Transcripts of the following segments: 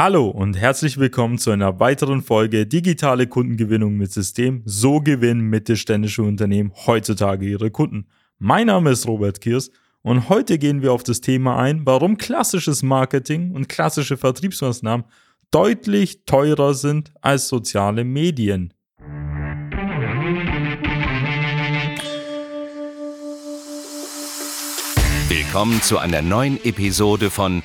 Hallo und herzlich willkommen zu einer weiteren Folge Digitale Kundengewinnung mit System. So gewinnen mittelständische Unternehmen heutzutage ihre Kunden. Mein Name ist Robert Kiers und heute gehen wir auf das Thema ein, warum klassisches Marketing und klassische Vertriebsmaßnahmen deutlich teurer sind als soziale Medien. Willkommen zu einer neuen Episode von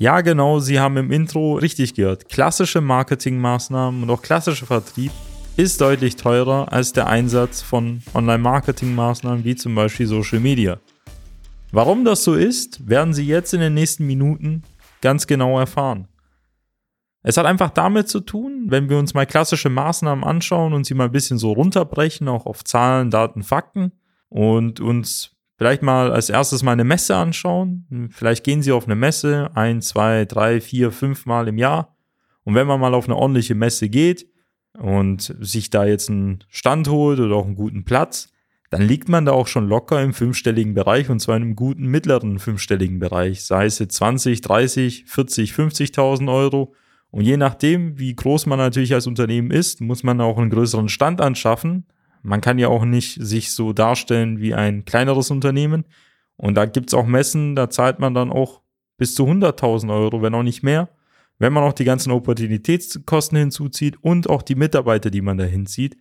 Ja, genau, Sie haben im Intro richtig gehört. Klassische Marketingmaßnahmen und auch klassischer Vertrieb ist deutlich teurer als der Einsatz von Online-Marketing-Maßnahmen wie zum Beispiel Social Media. Warum das so ist, werden Sie jetzt in den nächsten Minuten ganz genau erfahren. Es hat einfach damit zu tun, wenn wir uns mal klassische Maßnahmen anschauen und sie mal ein bisschen so runterbrechen, auch auf Zahlen, Daten, Fakten und uns vielleicht mal als erstes mal eine Messe anschauen. Vielleicht gehen Sie auf eine Messe ein, zwei, drei, vier, fünf Mal im Jahr. Und wenn man mal auf eine ordentliche Messe geht und sich da jetzt einen Stand holt oder auch einen guten Platz, dann liegt man da auch schon locker im fünfstelligen Bereich und zwar in einem guten mittleren fünfstelligen Bereich. Sei es jetzt 20, 30, 40, 50.000 Euro. Und je nachdem, wie groß man natürlich als Unternehmen ist, muss man auch einen größeren Stand anschaffen. Man kann ja auch nicht sich so darstellen wie ein kleineres Unternehmen. Und da gibt's auch Messen, da zahlt man dann auch bis zu 100.000 Euro, wenn auch nicht mehr. Wenn man auch die ganzen Opportunitätskosten hinzuzieht und auch die Mitarbeiter, die man da hinzieht.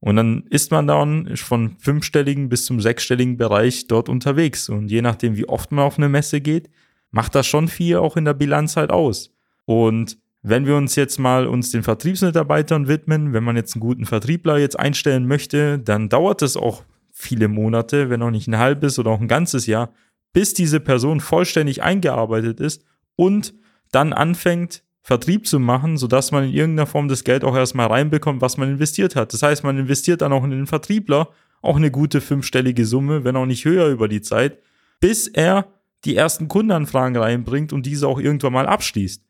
Und dann ist man dann von fünfstelligen bis zum sechsstelligen Bereich dort unterwegs. Und je nachdem, wie oft man auf eine Messe geht, macht das schon viel auch in der Bilanz halt aus. Und wenn wir uns jetzt mal uns den Vertriebsmitarbeitern widmen, wenn man jetzt einen guten Vertriebler jetzt einstellen möchte, dann dauert es auch viele Monate, wenn auch nicht ein halbes oder auch ein ganzes Jahr, bis diese Person vollständig eingearbeitet ist und dann anfängt, Vertrieb zu machen, sodass man in irgendeiner Form das Geld auch erstmal reinbekommt, was man investiert hat. Das heißt, man investiert dann auch in den Vertriebler auch eine gute fünfstellige Summe, wenn auch nicht höher über die Zeit, bis er die ersten Kundenanfragen reinbringt und diese auch irgendwann mal abschließt.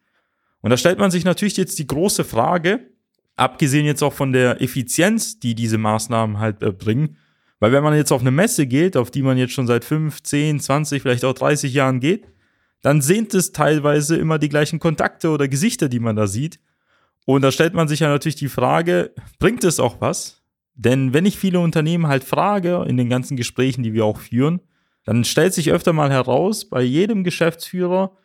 Und da stellt man sich natürlich jetzt die große Frage, abgesehen jetzt auch von der Effizienz, die diese Maßnahmen halt äh, bringen, weil wenn man jetzt auf eine Messe geht, auf die man jetzt schon seit 5, 10, 20, vielleicht auch 30 Jahren geht, dann sind es teilweise immer die gleichen Kontakte oder Gesichter, die man da sieht. Und da stellt man sich ja natürlich die Frage, bringt es auch was? Denn wenn ich viele Unternehmen halt frage, in den ganzen Gesprächen, die wir auch führen, dann stellt sich öfter mal heraus, bei jedem Geschäftsführer,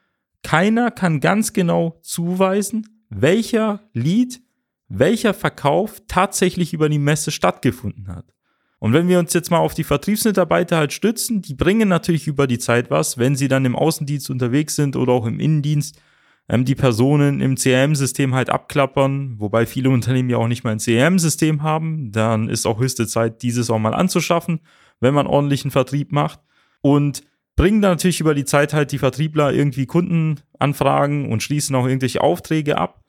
keiner kann ganz genau zuweisen, welcher Lied, welcher Verkauf tatsächlich über die Messe stattgefunden hat. Und wenn wir uns jetzt mal auf die Vertriebsmitarbeiter halt stützen, die bringen natürlich über die Zeit was, wenn sie dann im Außendienst unterwegs sind oder auch im Innendienst, ähm, die Personen im CRM-System halt abklappern, wobei viele Unternehmen ja auch nicht mal ein CRM-System haben, dann ist auch höchste Zeit, dieses auch mal anzuschaffen, wenn man ordentlichen Vertrieb macht. Und bringen dann natürlich über die Zeit halt die Vertriebler irgendwie Kundenanfragen und schließen auch irgendwelche Aufträge ab.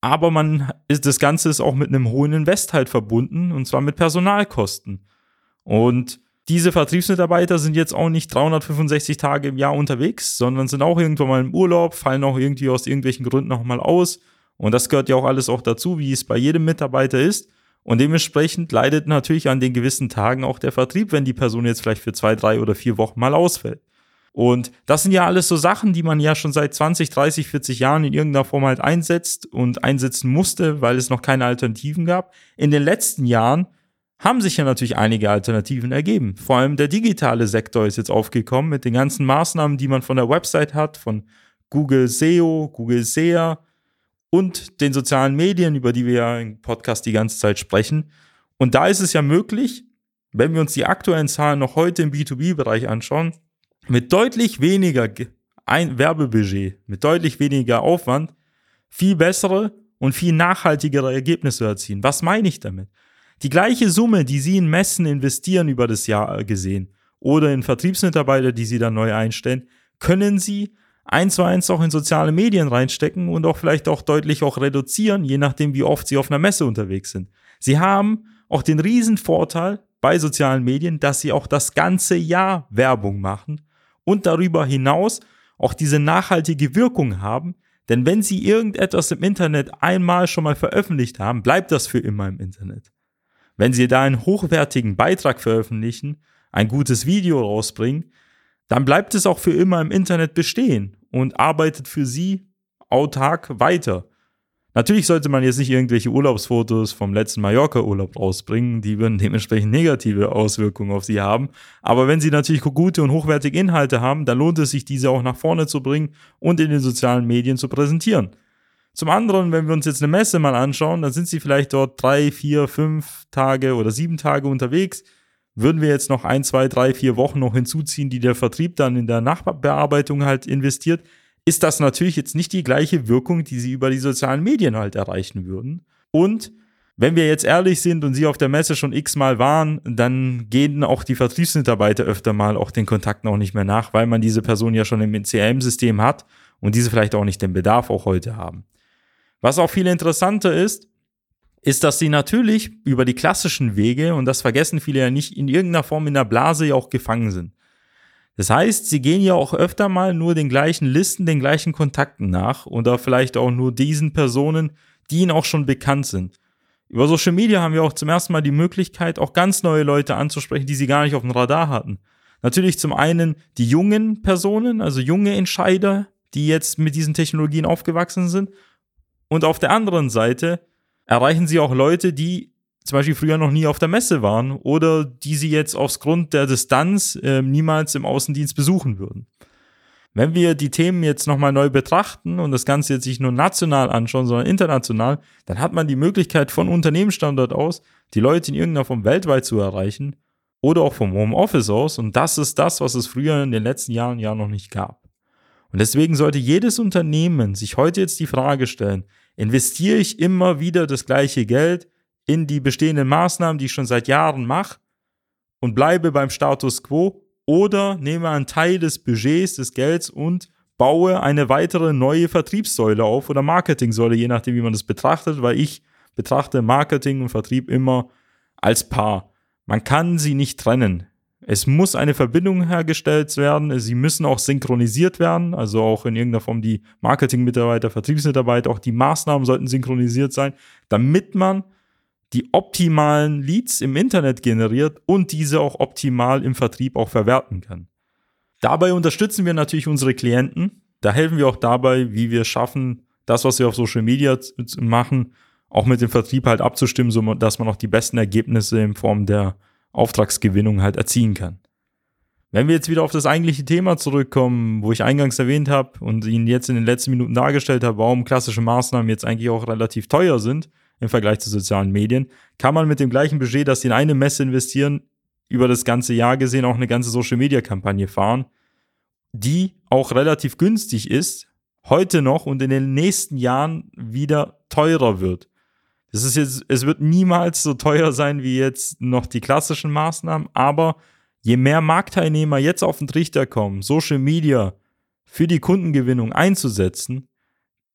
Aber man ist, das Ganze ist auch mit einem hohen Invest halt verbunden und zwar mit Personalkosten. Und diese Vertriebsmitarbeiter sind jetzt auch nicht 365 Tage im Jahr unterwegs, sondern sind auch irgendwann mal im Urlaub, fallen auch irgendwie aus irgendwelchen Gründen nochmal aus. Und das gehört ja auch alles auch dazu, wie es bei jedem Mitarbeiter ist. Und dementsprechend leidet natürlich an den gewissen Tagen auch der Vertrieb, wenn die Person jetzt vielleicht für zwei, drei oder vier Wochen mal ausfällt. Und das sind ja alles so Sachen, die man ja schon seit 20, 30, 40 Jahren in irgendeiner Form halt einsetzt und einsetzen musste, weil es noch keine Alternativen gab. In den letzten Jahren haben sich ja natürlich einige Alternativen ergeben. Vor allem der digitale Sektor ist jetzt aufgekommen mit den ganzen Maßnahmen, die man von der Website hat, von Google SEO, Google SEA und den sozialen Medien, über die wir ja im Podcast die ganze Zeit sprechen. Und da ist es ja möglich, wenn wir uns die aktuellen Zahlen noch heute im B2B-Bereich anschauen, mit deutlich weniger ein Werbebudget, mit deutlich weniger Aufwand, viel bessere und viel nachhaltigere Ergebnisse erzielen. Was meine ich damit? Die gleiche Summe, die Sie in Messen investieren über das Jahr gesehen oder in Vertriebsmitarbeiter, die Sie dann neu einstellen, können Sie eins zu eins auch in soziale Medien reinstecken und auch vielleicht auch deutlich auch reduzieren, je nachdem, wie oft Sie auf einer Messe unterwegs sind. Sie haben auch den riesen Vorteil bei sozialen Medien, dass Sie auch das ganze Jahr Werbung machen und darüber hinaus auch diese nachhaltige Wirkung haben. Denn wenn Sie irgendetwas im Internet einmal schon mal veröffentlicht haben, bleibt das für immer im Internet. Wenn Sie da einen hochwertigen Beitrag veröffentlichen, ein gutes Video rausbringen, dann bleibt es auch für immer im Internet bestehen und arbeitet für Sie autark weiter. Natürlich sollte man jetzt nicht irgendwelche Urlaubsfotos vom letzten Mallorca-Urlaub rausbringen, die würden dementsprechend negative Auswirkungen auf sie haben. Aber wenn sie natürlich gute und hochwertige Inhalte haben, dann lohnt es sich, diese auch nach vorne zu bringen und in den sozialen Medien zu präsentieren. Zum anderen, wenn wir uns jetzt eine Messe mal anschauen, dann sind sie vielleicht dort drei, vier, fünf Tage oder sieben Tage unterwegs. Würden wir jetzt noch ein, zwei, drei, vier Wochen noch hinzuziehen, die der Vertrieb dann in der Nachbearbeitung halt investiert, ist das natürlich jetzt nicht die gleiche Wirkung, die sie über die sozialen Medien halt erreichen würden. Und wenn wir jetzt ehrlich sind und sie auf der Messe schon x-mal waren, dann gehen auch die Vertriebsmitarbeiter öfter mal auch den Kontakten auch nicht mehr nach, weil man diese Person ja schon im CRM-System hat und diese vielleicht auch nicht den Bedarf auch heute haben. Was auch viel interessanter ist, ist, dass sie natürlich über die klassischen Wege, und das vergessen viele ja nicht, in irgendeiner Form in der Blase ja auch gefangen sind. Das heißt, sie gehen ja auch öfter mal nur den gleichen Listen, den gleichen Kontakten nach oder vielleicht auch nur diesen Personen, die ihnen auch schon bekannt sind. Über Social Media haben wir auch zum ersten Mal die Möglichkeit, auch ganz neue Leute anzusprechen, die sie gar nicht auf dem Radar hatten. Natürlich zum einen die jungen Personen, also junge Entscheider, die jetzt mit diesen Technologien aufgewachsen sind. Und auf der anderen Seite erreichen sie auch Leute, die zum Beispiel früher noch nie auf der Messe waren oder die sie jetzt aus Grund der Distanz äh, niemals im Außendienst besuchen würden. Wenn wir die Themen jetzt nochmal neu betrachten und das Ganze jetzt nicht nur national anschauen, sondern international, dann hat man die Möglichkeit von Unternehmensstandort aus, die Leute in irgendeiner Form weltweit zu erreichen oder auch vom Homeoffice aus. Und das ist das, was es früher in den letzten Jahren ja noch nicht gab. Und deswegen sollte jedes Unternehmen sich heute jetzt die Frage stellen, investiere ich immer wieder das gleiche Geld in die bestehenden Maßnahmen, die ich schon seit Jahren mache und bleibe beim Status quo oder nehme einen Teil des Budgets, des Gelds und baue eine weitere neue Vertriebssäule auf oder Marketingsäule, je nachdem, wie man das betrachtet, weil ich betrachte Marketing und Vertrieb immer als Paar. Man kann sie nicht trennen. Es muss eine Verbindung hergestellt werden. Sie müssen auch synchronisiert werden. Also auch in irgendeiner Form die Marketingmitarbeiter, Vertriebsmitarbeiter, auch die Maßnahmen sollten synchronisiert sein, damit man die optimalen Leads im Internet generiert und diese auch optimal im Vertrieb auch verwerten kann. Dabei unterstützen wir natürlich unsere Klienten. Da helfen wir auch dabei, wie wir schaffen, das, was wir auf Social Media machen, auch mit dem Vertrieb halt abzustimmen, so dass man auch die besten Ergebnisse in Form der Auftragsgewinnung halt erzielen kann. Wenn wir jetzt wieder auf das eigentliche Thema zurückkommen, wo ich eingangs erwähnt habe und Ihnen jetzt in den letzten Minuten dargestellt habe, warum klassische Maßnahmen jetzt eigentlich auch relativ teuer sind, im Vergleich zu sozialen Medien, kann man mit dem gleichen Budget, das sie in eine Messe investieren, über das ganze Jahr gesehen auch eine ganze Social-Media-Kampagne fahren, die auch relativ günstig ist, heute noch und in den nächsten Jahren wieder teurer wird. Das ist jetzt, es wird niemals so teuer sein wie jetzt noch die klassischen Maßnahmen, aber je mehr Marktteilnehmer jetzt auf den Trichter kommen, Social Media für die Kundengewinnung einzusetzen,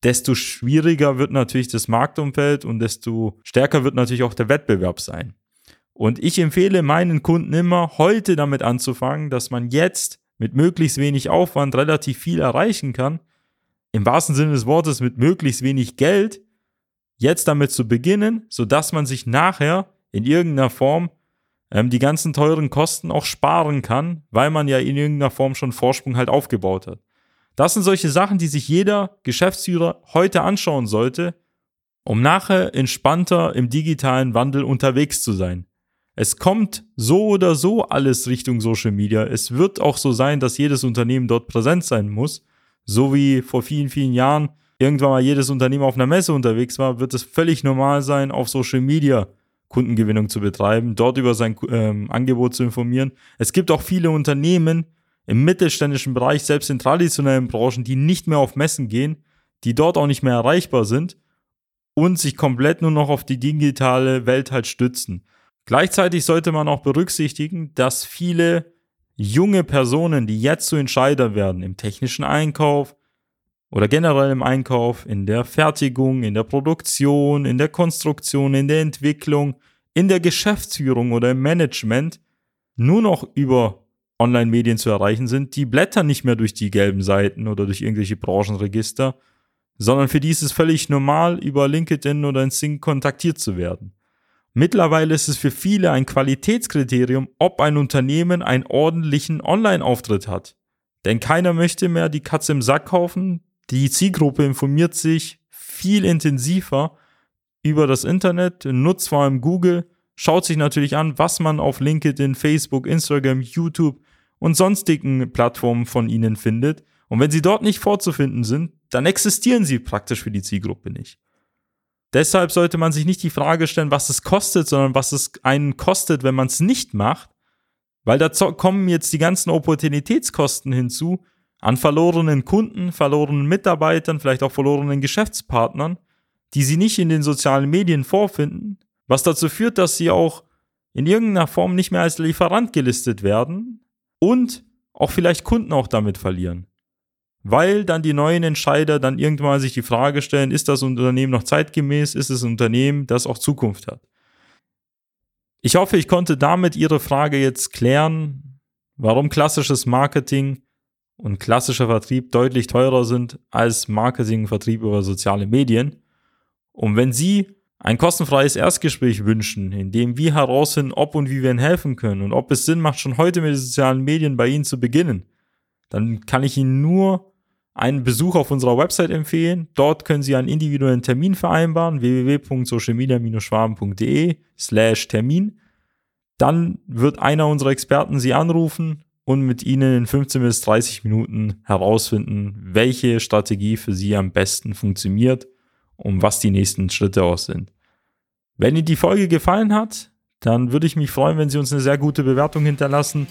desto schwieriger wird natürlich das Marktumfeld und desto stärker wird natürlich auch der Wettbewerb sein. Und ich empfehle meinen Kunden immer, heute damit anzufangen, dass man jetzt mit möglichst wenig Aufwand relativ viel erreichen kann. Im wahrsten Sinne des Wortes mit möglichst wenig Geld, jetzt damit zu beginnen, sodass man sich nachher in irgendeiner Form ähm, die ganzen teuren Kosten auch sparen kann, weil man ja in irgendeiner Form schon Vorsprung halt aufgebaut hat. Das sind solche Sachen, die sich jeder Geschäftsführer heute anschauen sollte, um nachher entspannter im digitalen Wandel unterwegs zu sein. Es kommt so oder so alles Richtung Social Media. Es wird auch so sein, dass jedes Unternehmen dort präsent sein muss. So wie vor vielen, vielen Jahren irgendwann mal jedes Unternehmen auf einer Messe unterwegs war, wird es völlig normal sein, auf Social Media Kundengewinnung zu betreiben, dort über sein ähm, Angebot zu informieren. Es gibt auch viele Unternehmen im mittelständischen Bereich, selbst in traditionellen Branchen, die nicht mehr auf Messen gehen, die dort auch nicht mehr erreichbar sind und sich komplett nur noch auf die digitale Welt halt stützen. Gleichzeitig sollte man auch berücksichtigen, dass viele junge Personen, die jetzt zu Entscheider werden im technischen Einkauf oder generell im Einkauf, in der Fertigung, in der Produktion, in der Konstruktion, in der Entwicklung, in der Geschäftsführung oder im Management nur noch über Online-Medien zu erreichen sind, die blättern nicht mehr durch die gelben Seiten oder durch irgendwelche Branchenregister, sondern für die ist es völlig normal, über LinkedIn oder in Sync kontaktiert zu werden. Mittlerweile ist es für viele ein Qualitätskriterium, ob ein Unternehmen einen ordentlichen Online-Auftritt hat. Denn keiner möchte mehr die Katze im Sack kaufen. Die Zielgruppe informiert sich viel intensiver über das Internet, nutzt vor allem Google, schaut sich natürlich an, was man auf LinkedIn, Facebook, Instagram, YouTube und sonstigen Plattformen von ihnen findet. Und wenn sie dort nicht vorzufinden sind, dann existieren sie praktisch für die Zielgruppe nicht. Deshalb sollte man sich nicht die Frage stellen, was es kostet, sondern was es einen kostet, wenn man es nicht macht. Weil da kommen jetzt die ganzen Opportunitätskosten hinzu an verlorenen Kunden, verlorenen Mitarbeitern, vielleicht auch verlorenen Geschäftspartnern, die sie nicht in den sozialen Medien vorfinden, was dazu führt, dass sie auch in irgendeiner Form nicht mehr als Lieferant gelistet werden und auch vielleicht Kunden auch damit verlieren weil dann die neuen Entscheider dann irgendwann sich die Frage stellen, ist das Unternehmen noch zeitgemäß, ist es ein Unternehmen, das auch Zukunft hat. Ich hoffe, ich konnte damit Ihre Frage jetzt klären, warum klassisches Marketing und klassischer Vertrieb deutlich teurer sind als Marketing und Vertrieb über soziale Medien. Und wenn Sie ein kostenfreies Erstgespräch wünschen, in dem wir herausfinden, ob und wie wir Ihnen helfen können und ob es Sinn macht, schon heute mit den sozialen Medien bei Ihnen zu beginnen, dann kann ich Ihnen nur einen Besuch auf unserer Website empfehlen. Dort können Sie einen individuellen Termin vereinbaren, www.socialmedia-schwaben.de slash Termin. Dann wird einer unserer Experten Sie anrufen und mit Ihnen in 15 bis 30 Minuten herausfinden, welche Strategie für Sie am besten funktioniert und was die nächsten Schritte auch sind. Wenn Ihnen die Folge gefallen hat, dann würde ich mich freuen, wenn Sie uns eine sehr gute Bewertung hinterlassen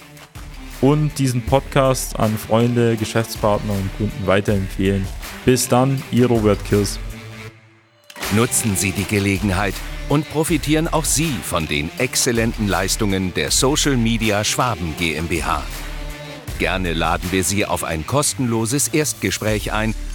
und diesen Podcast an Freunde, Geschäftspartner und Kunden weiterempfehlen. Bis dann, Ihr Robert Kirs. Nutzen Sie die Gelegenheit und profitieren auch Sie von den exzellenten Leistungen der Social Media Schwaben GmbH. Gerne laden wir Sie auf ein kostenloses Erstgespräch ein,